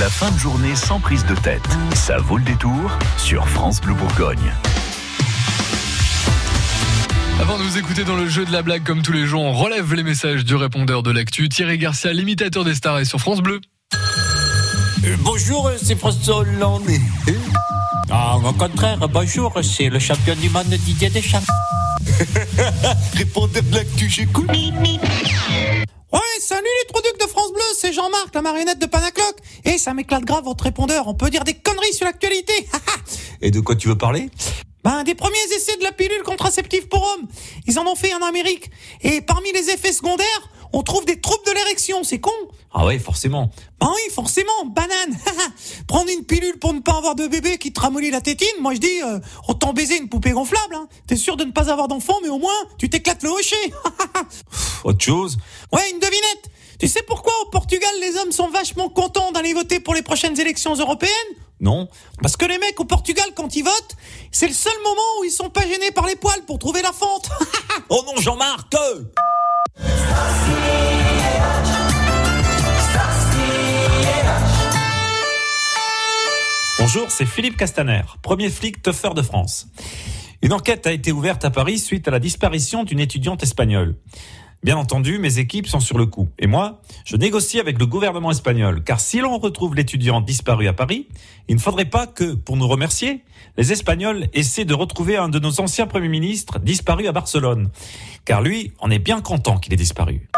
La fin de journée sans prise de tête. Ça vaut le détour sur France Bleu Bourgogne. Avant de vous écouter dans le jeu de la blague comme tous les jours, on relève les messages du répondeur de l'actu. Thierry Garcia, l'imitateur des stars, est sur France Bleu. Euh, bonjour, c'est François Hollande. Ah, au contraire, bonjour, c'est le champion du monde Didier Deschamps. Répondeur de l'actu, j'écoute. Ouais, salut les trucs de France Bleu, c'est Jean-Marc, la marionnette de Panacloc. Et ça m'éclate grave votre répondeur, on peut dire des conneries sur l'actualité. Et de quoi tu veux parler? Ben, des premiers essais de la pilule contraceptive pour hommes. Ils en ont fait en Amérique. Et parmi les effets secondaires, on trouve des troubles de l'érection, c'est con. Ah ouais, forcément. Ben oui, forcément, banane. Prendre une pilule pour ne pas avoir de bébé qui te ramollit la tétine, moi je dis, euh, autant baiser une poupée gonflable. Hein. T'es sûr de ne pas avoir d'enfant, mais au moins, tu t'éclates le hocher. Autre chose? Ouais, une devinette. Tu sais pourquoi au Portugal les hommes sont vachement contents d'aller voter pour les prochaines élections européennes? Non. Parce que les mecs au Portugal, quand ils votent, c'est le seul moment où ils sont pas gênés par les poils pour trouver la fente. oh non, Jean-Marc Bonjour, c'est Philippe Castaner, premier flic teufeur de France. Une enquête a été ouverte à Paris suite à la disparition d'une étudiante espagnole. Bien entendu, mes équipes sont sur le coup. Et moi, je négocie avec le gouvernement espagnol, car si l'on retrouve l'étudiant disparu à Paris, il ne faudrait pas que, pour nous remercier, les Espagnols essaient de retrouver un de nos anciens premiers ministres disparu à Barcelone. Car lui, on est bien content qu'il ait disparu.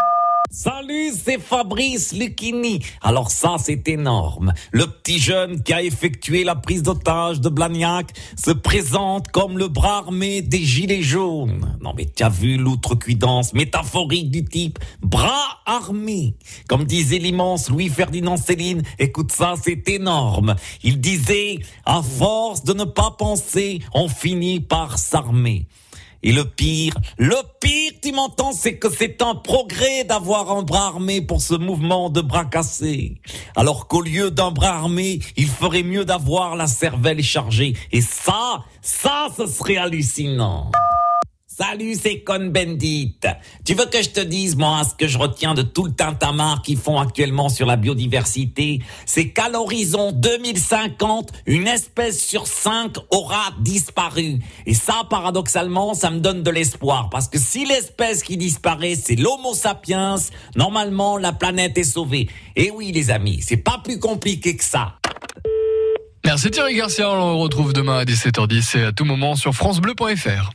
Salut, c'est Fabrice Lucchini. Alors ça, c'est énorme. Le petit jeune qui a effectué la prise d'otage de Blagnac se présente comme le bras armé des gilets jaunes. Non mais tu as vu l'outrecuidance métaphorique du type? Bras armé. Comme disait l'immense Louis-Ferdinand Céline, écoute ça, c'est énorme. Il disait, à force de ne pas penser, on finit par s'armer. Et le pire, le pire, tu m'entends, c'est que c'est un progrès d'avoir un bras armé pour ce mouvement de bras cassés. Alors qu'au lieu d'un bras armé, il ferait mieux d'avoir la cervelle chargée. Et ça, ça, ce serait hallucinant. Salut, c'est Con Bendit. Tu veux que je te dise, moi, ce que je retiens de tout le tintamarre qu'ils font actuellement sur la biodiversité? C'est qu'à l'horizon 2050, une espèce sur cinq aura disparu. Et ça, paradoxalement, ça me donne de l'espoir. Parce que si l'espèce qui disparaît, c'est l'Homo sapiens, normalement, la planète est sauvée. Et oui, les amis, c'est pas plus compliqué que ça. Merci Thierry Garcia, on le retrouve demain à 17h10 et à tout moment sur francebleu.fr.